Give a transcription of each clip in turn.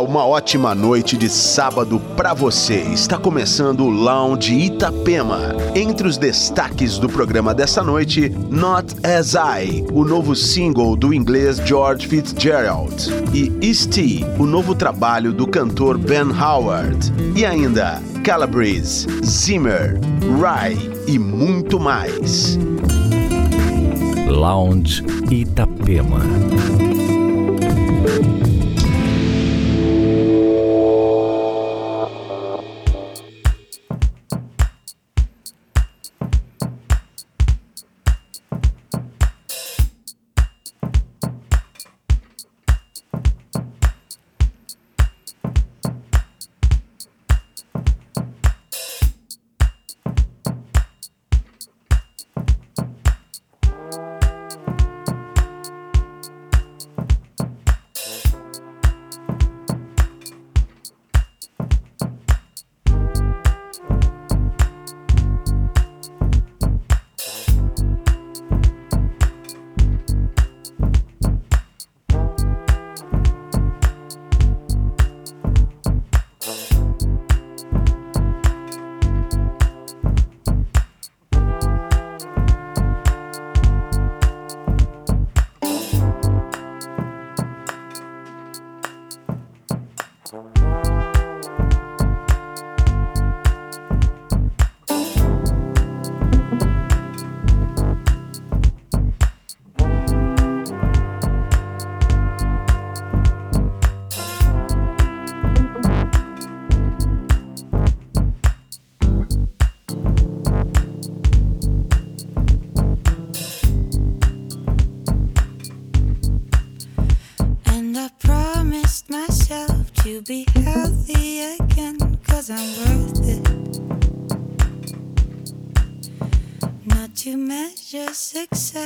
Uma ótima noite de sábado para você. Está começando o Lounge Itapema. Entre os destaques do programa dessa noite, Not As I, o novo single do inglês George Fitzgerald, e Easty, o novo trabalho do cantor Ben Howard. E ainda Calabrese, Zimmer, Rai e muito mais. Lounge Itapema. success.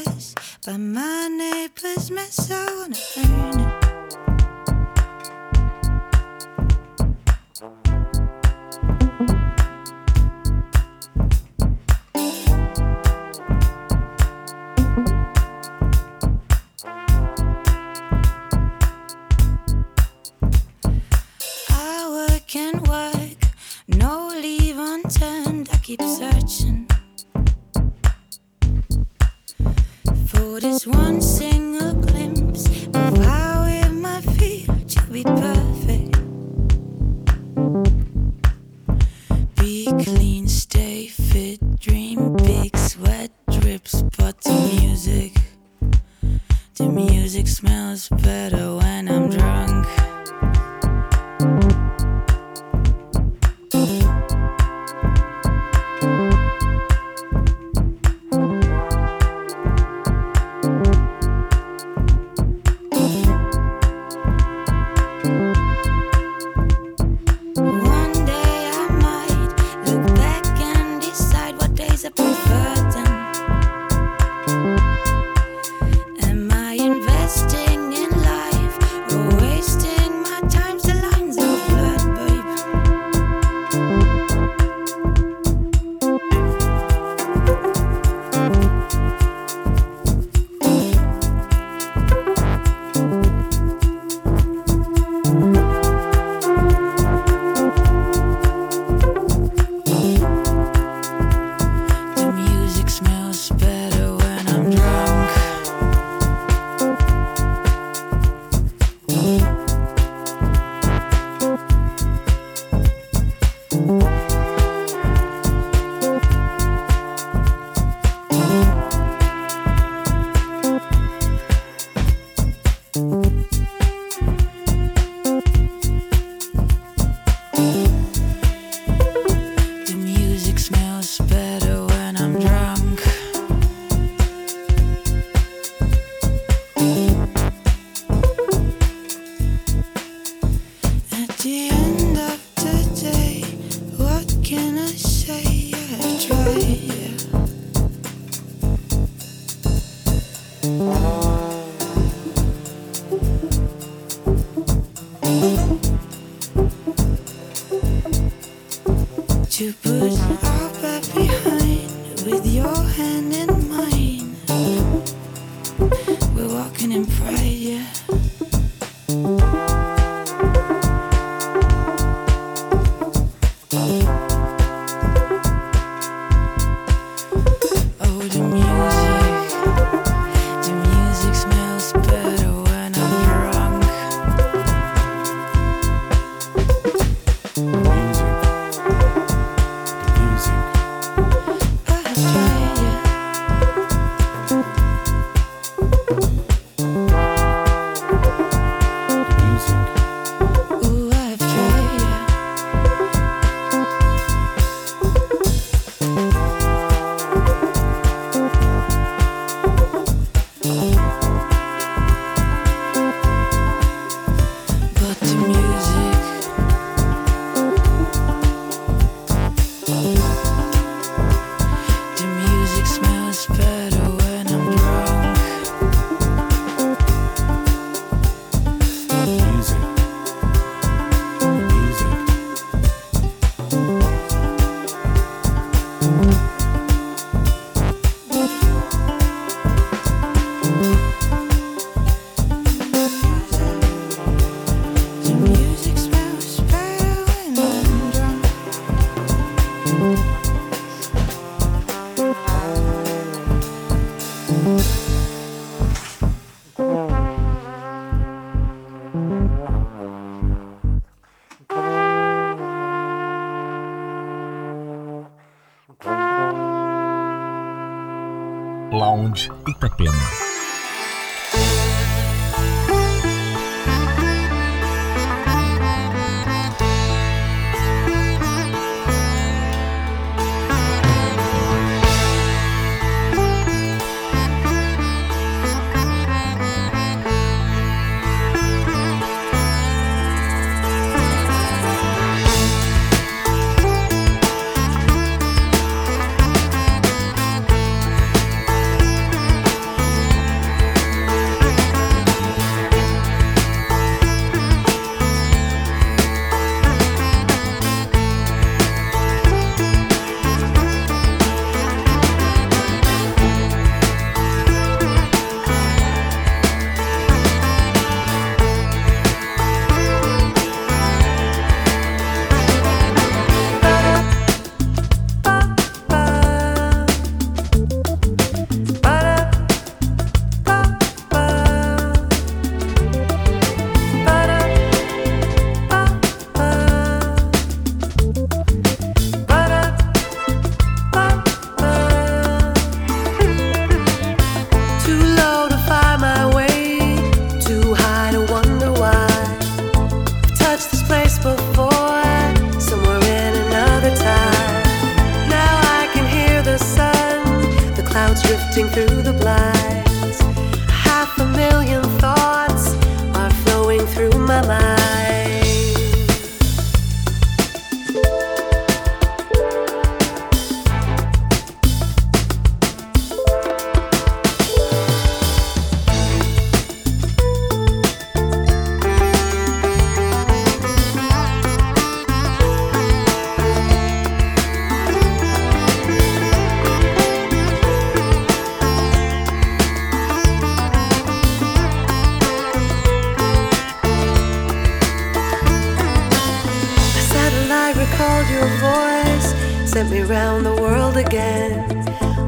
Sent me round the world again.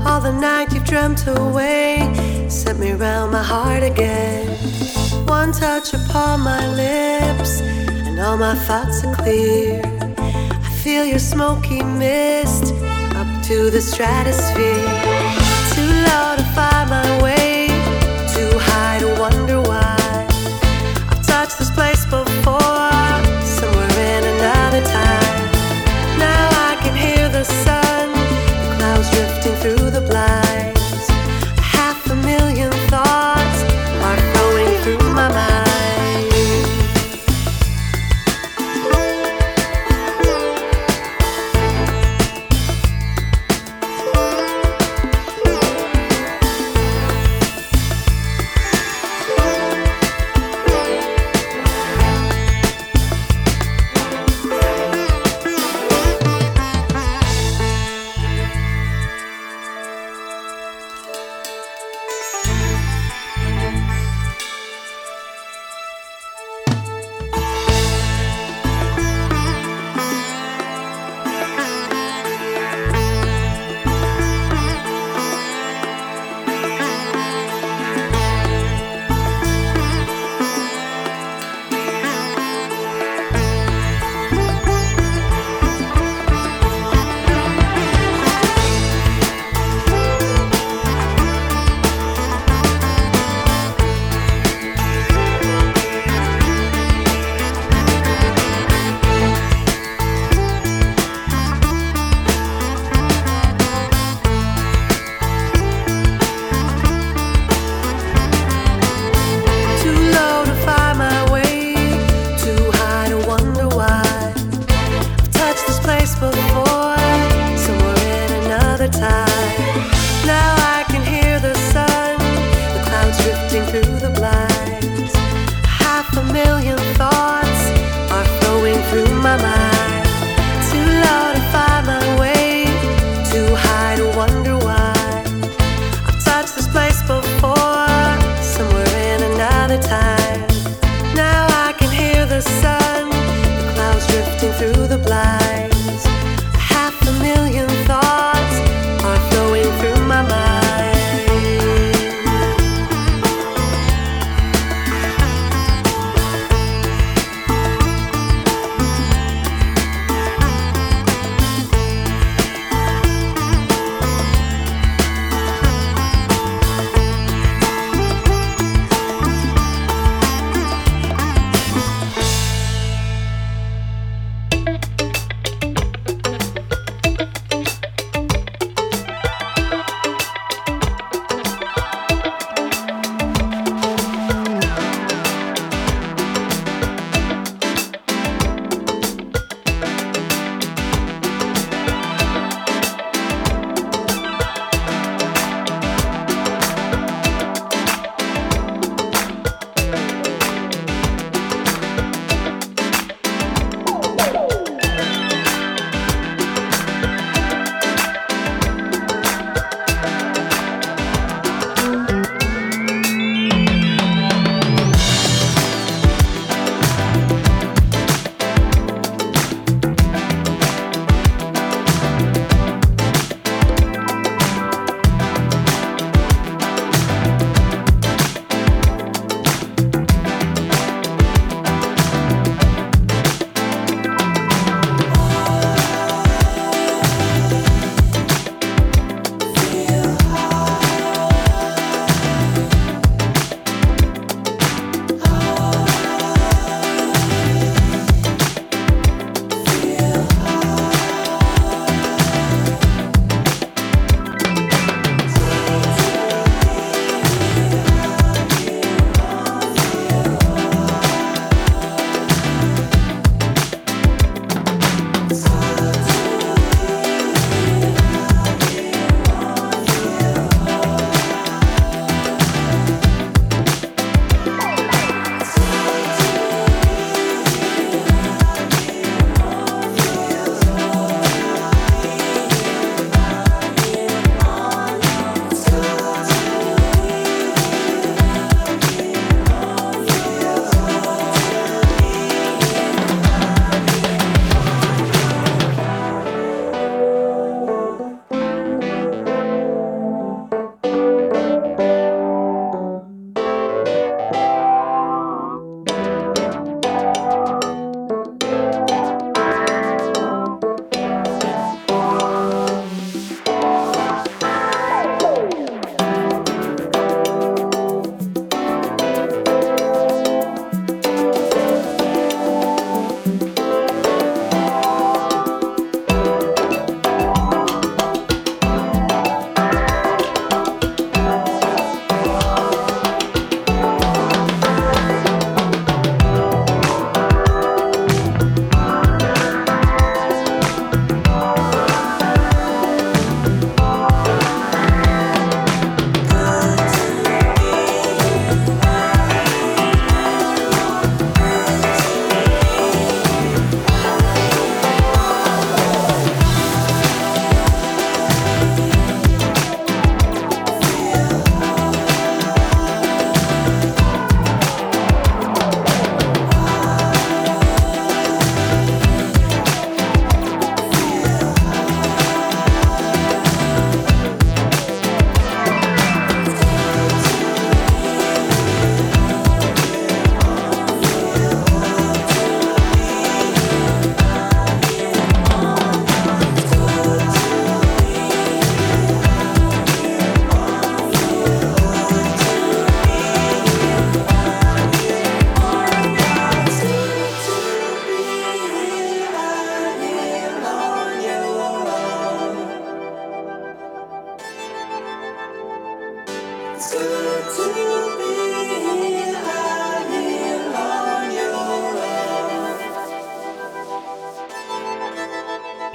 All the night you've dreamt away. Sent me round my heart again. One touch upon my lips, and all my thoughts are clear. I feel your smoky mist up to the stratosphere. Too low to find my way.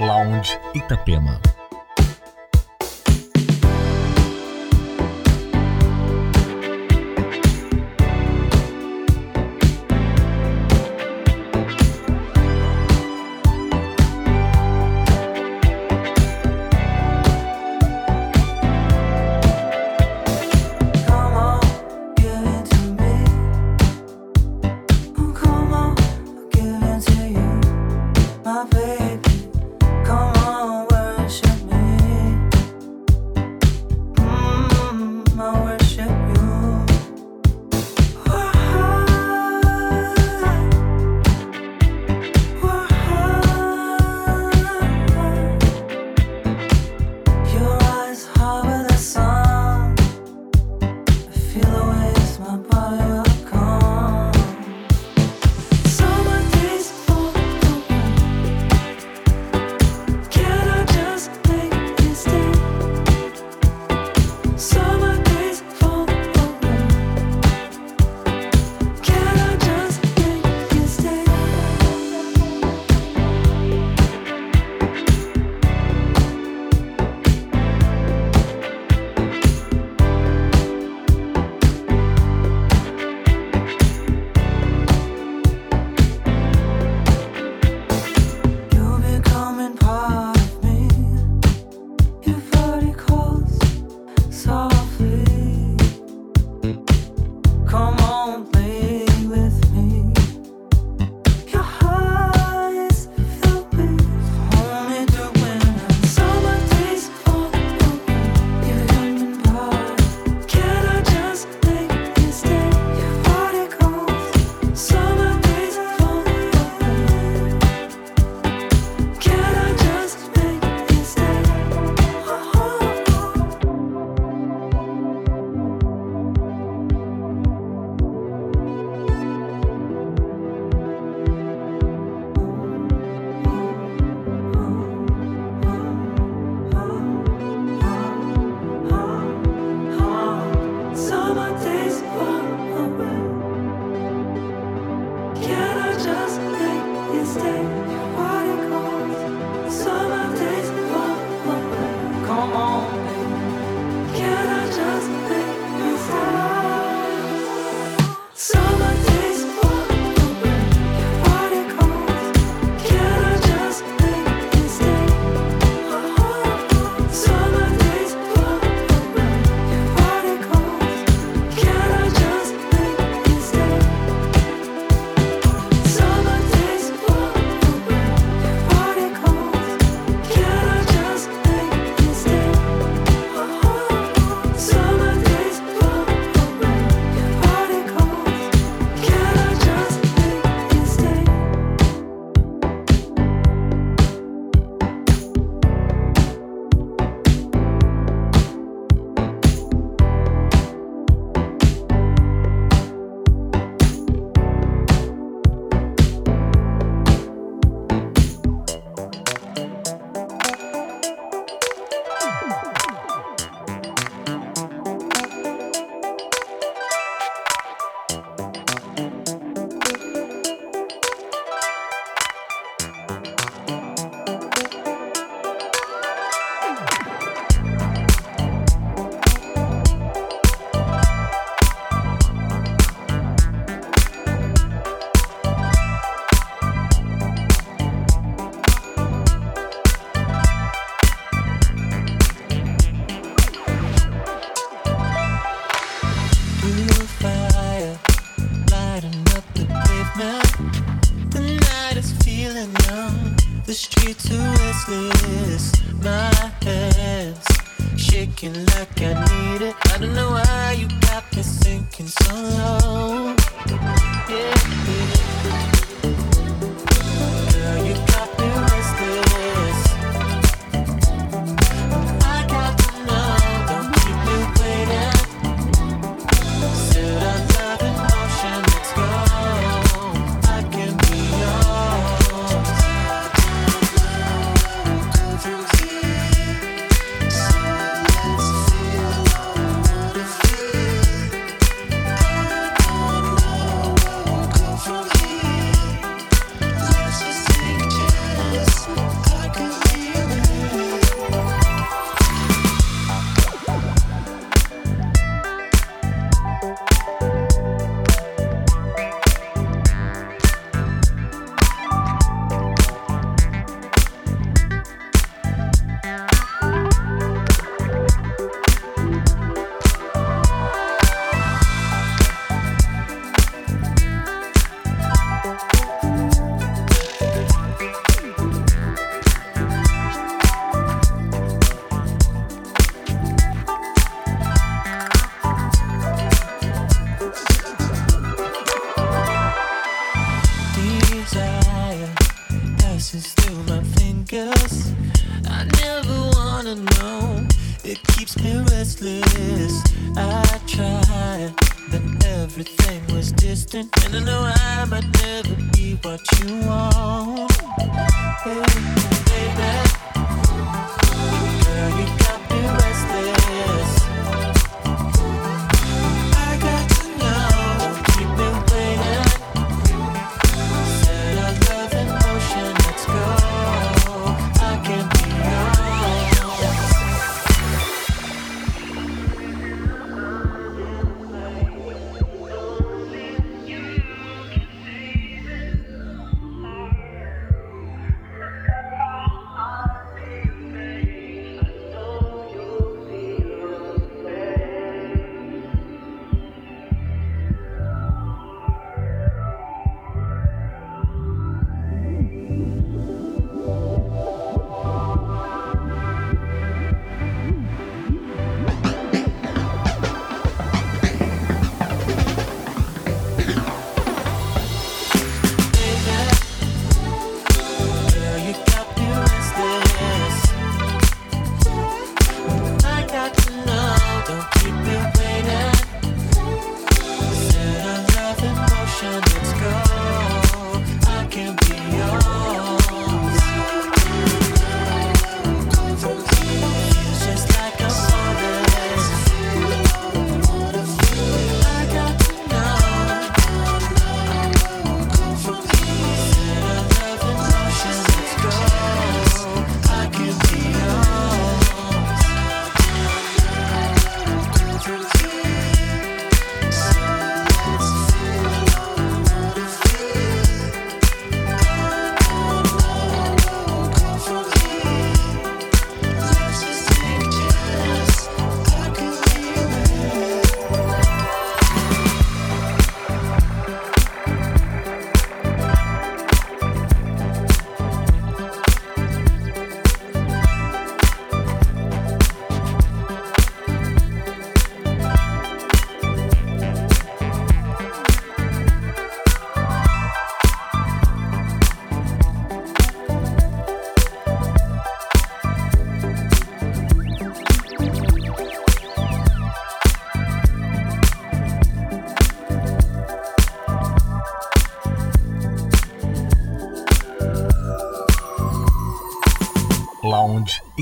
Lounge Itapema.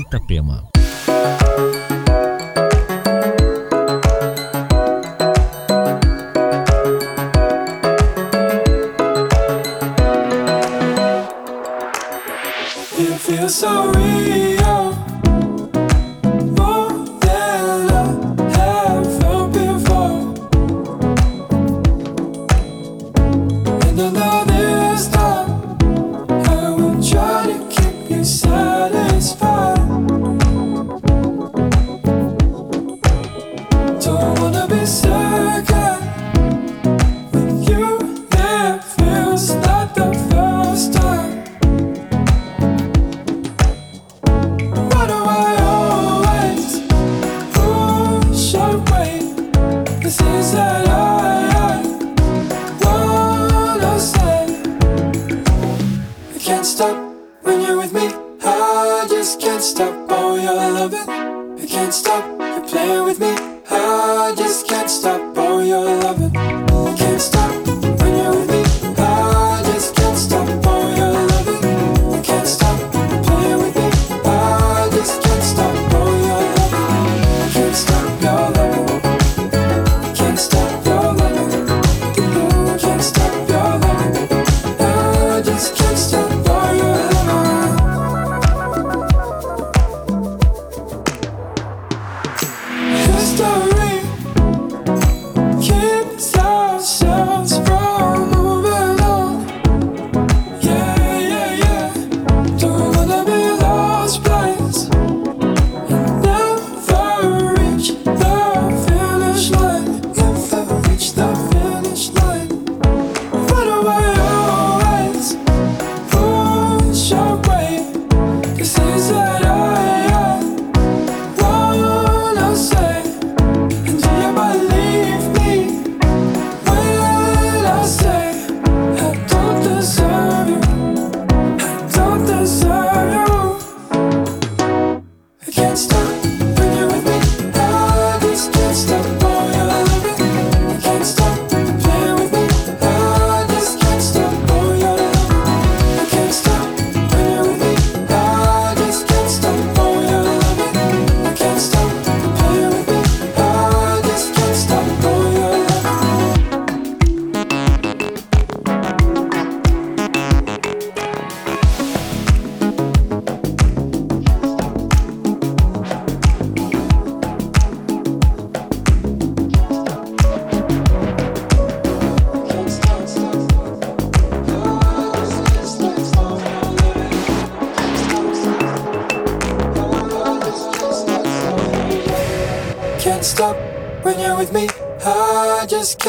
Itapema. It feels so real.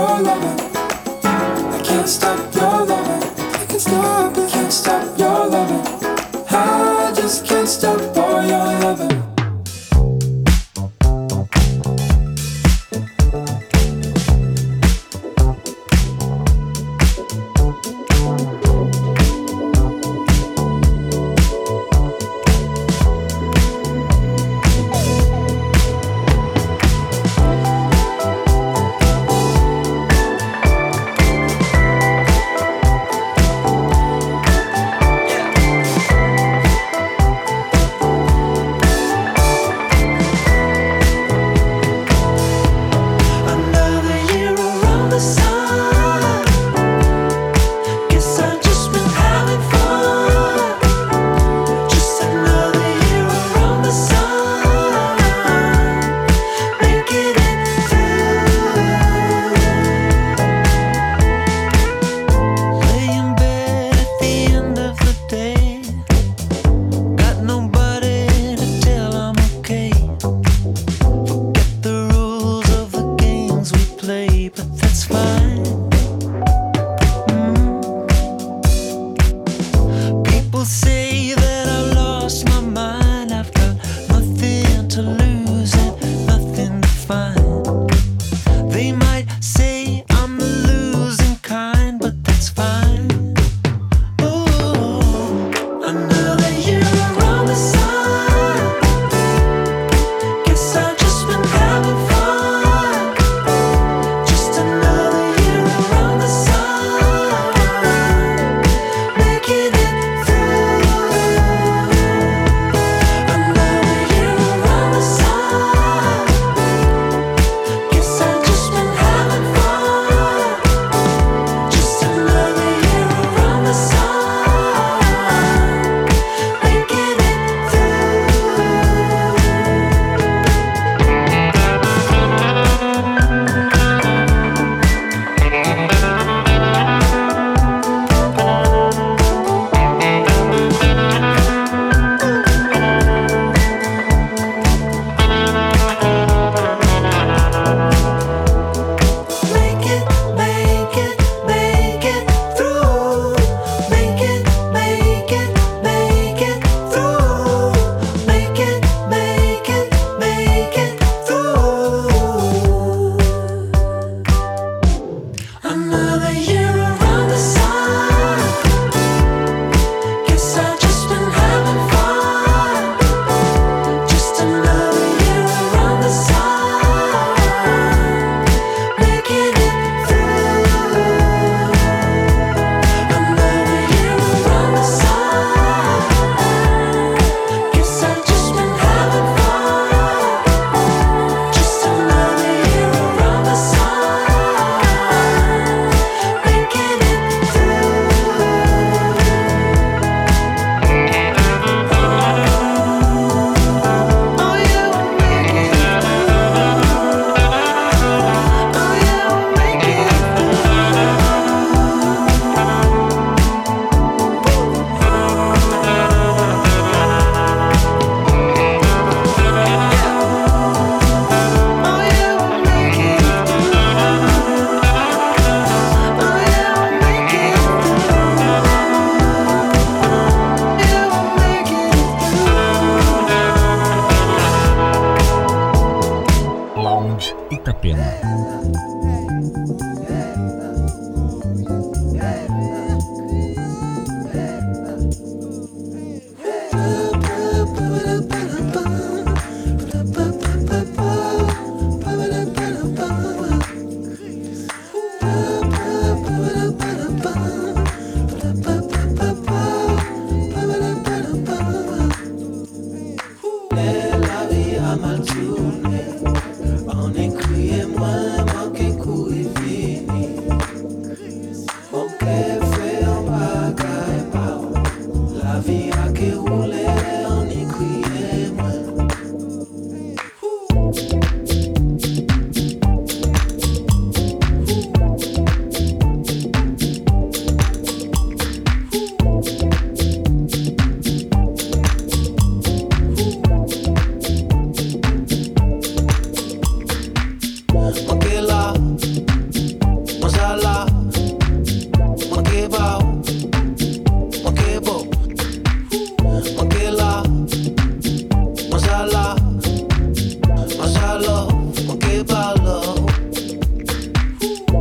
I can't stop your loving. I can't stop. Can't stop your loving. I just can't stop.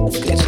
Márquez.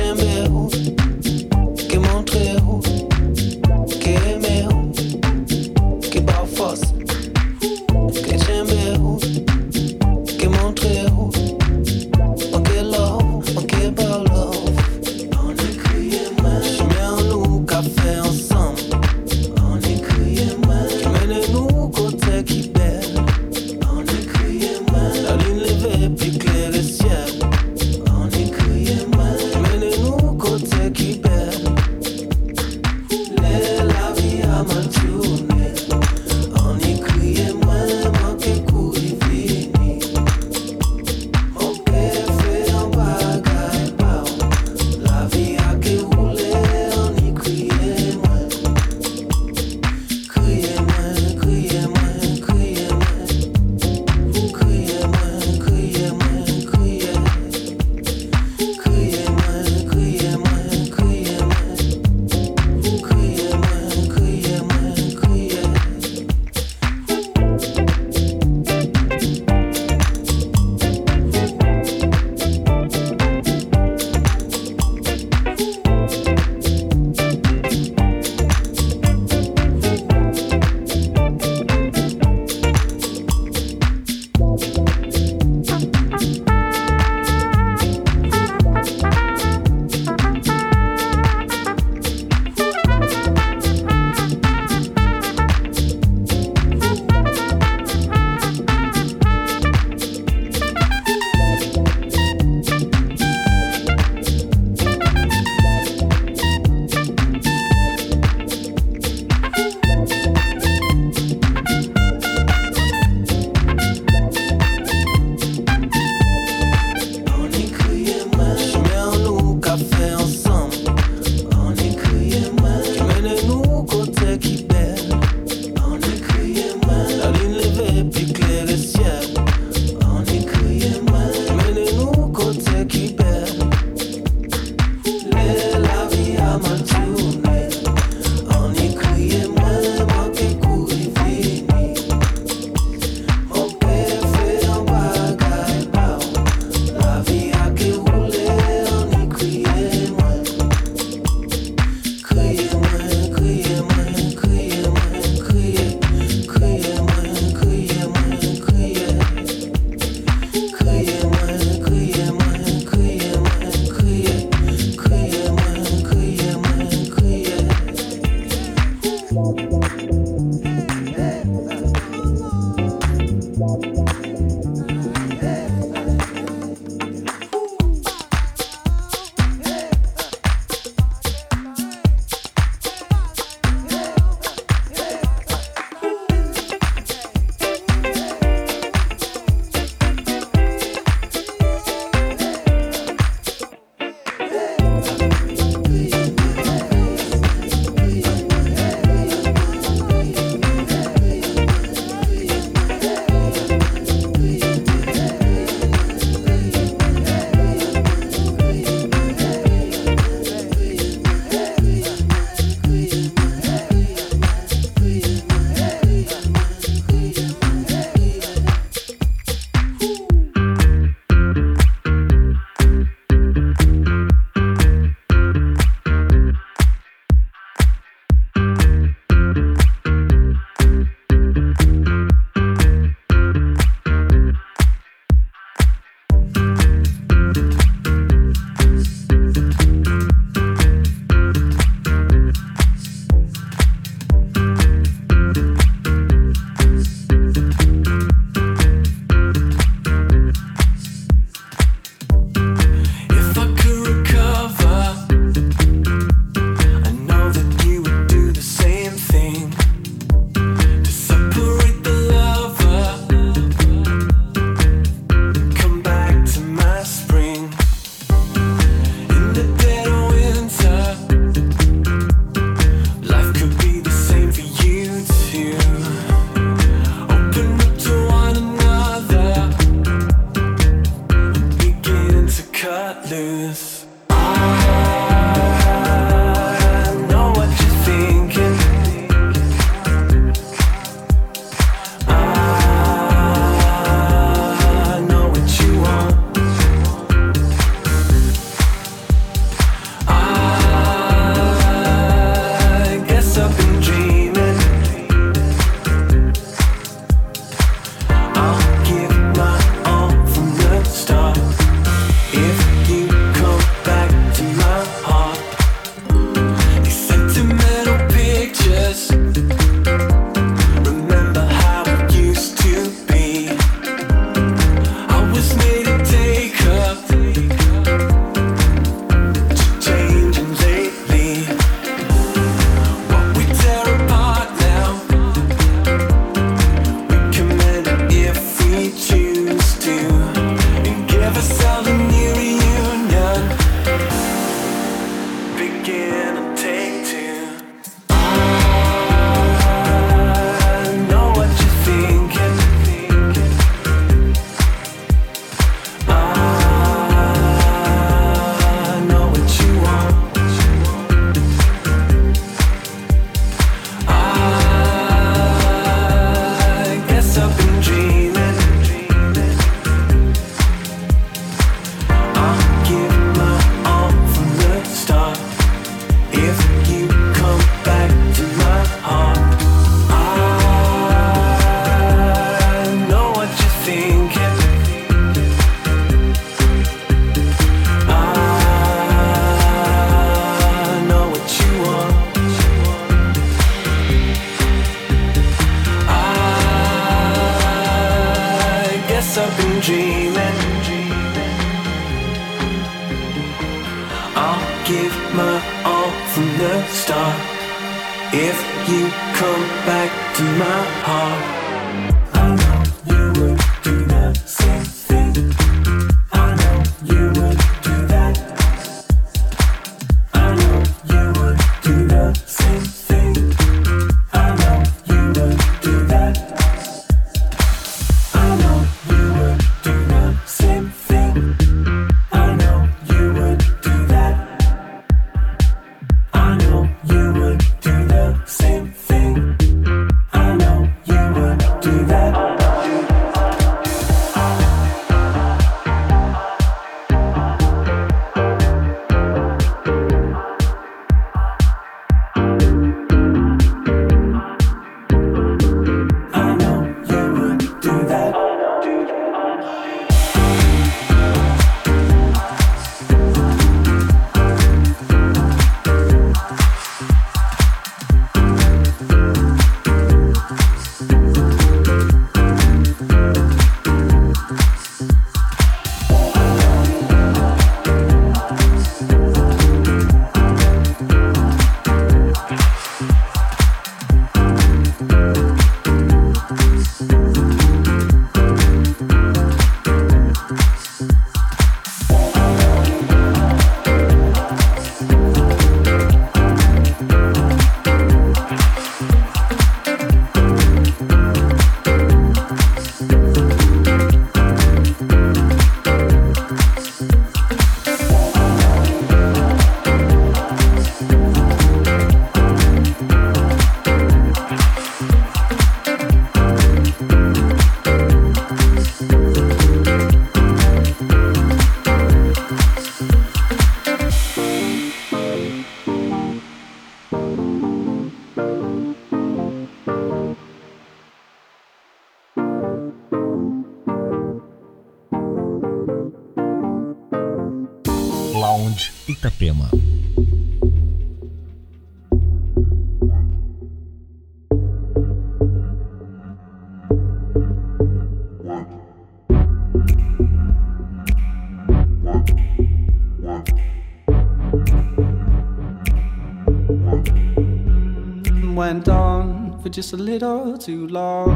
Just a little too long.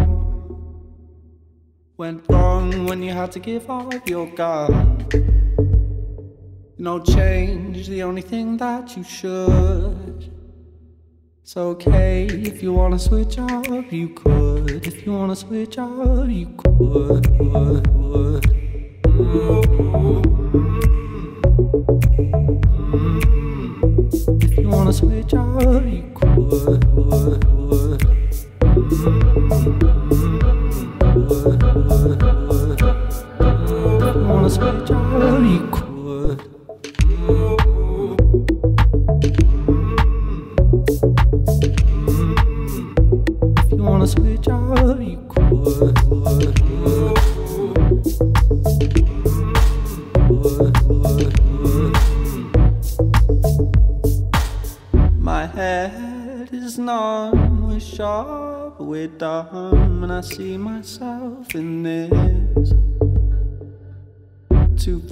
Went wrong when you had to give up your gun. No change, the only thing that you should. It's okay if you wanna switch up, you could. If you wanna switch up, you could. If you wanna switch up, you could.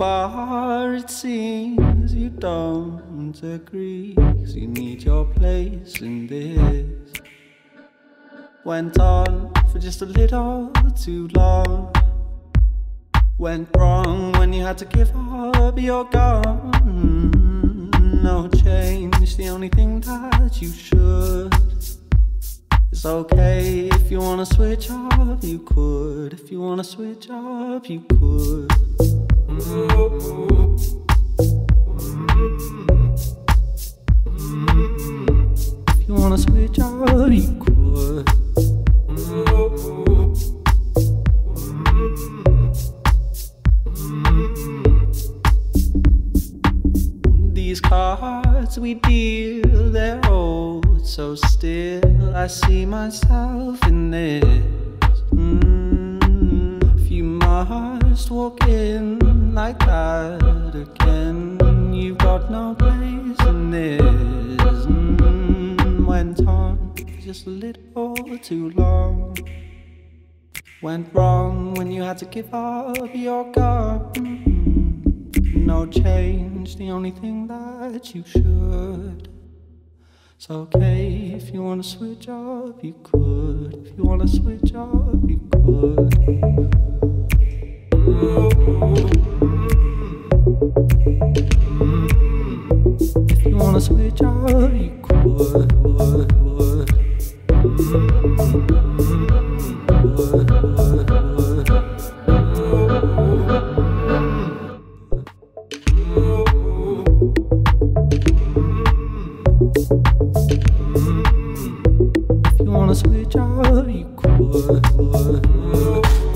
Far it seems you don't agree, cause you need your place in this. Went on for just a little too long. Went wrong when you had to give up, you're gone. No change, the only thing that you should. It's okay if you wanna switch up, you could. If you wanna switch up, you could. If you wanna switch up, you could. These cards we deal, they're old, so still I see myself in this. Mm, if you must walk in like that again, you've got no place in this. Mm, went on just a little too long. went wrong when you had to give up your gun. No change, the only thing that you should. It's okay if you wanna switch up, you could. If you wanna switch up, you could. You wanna switch up, you Memories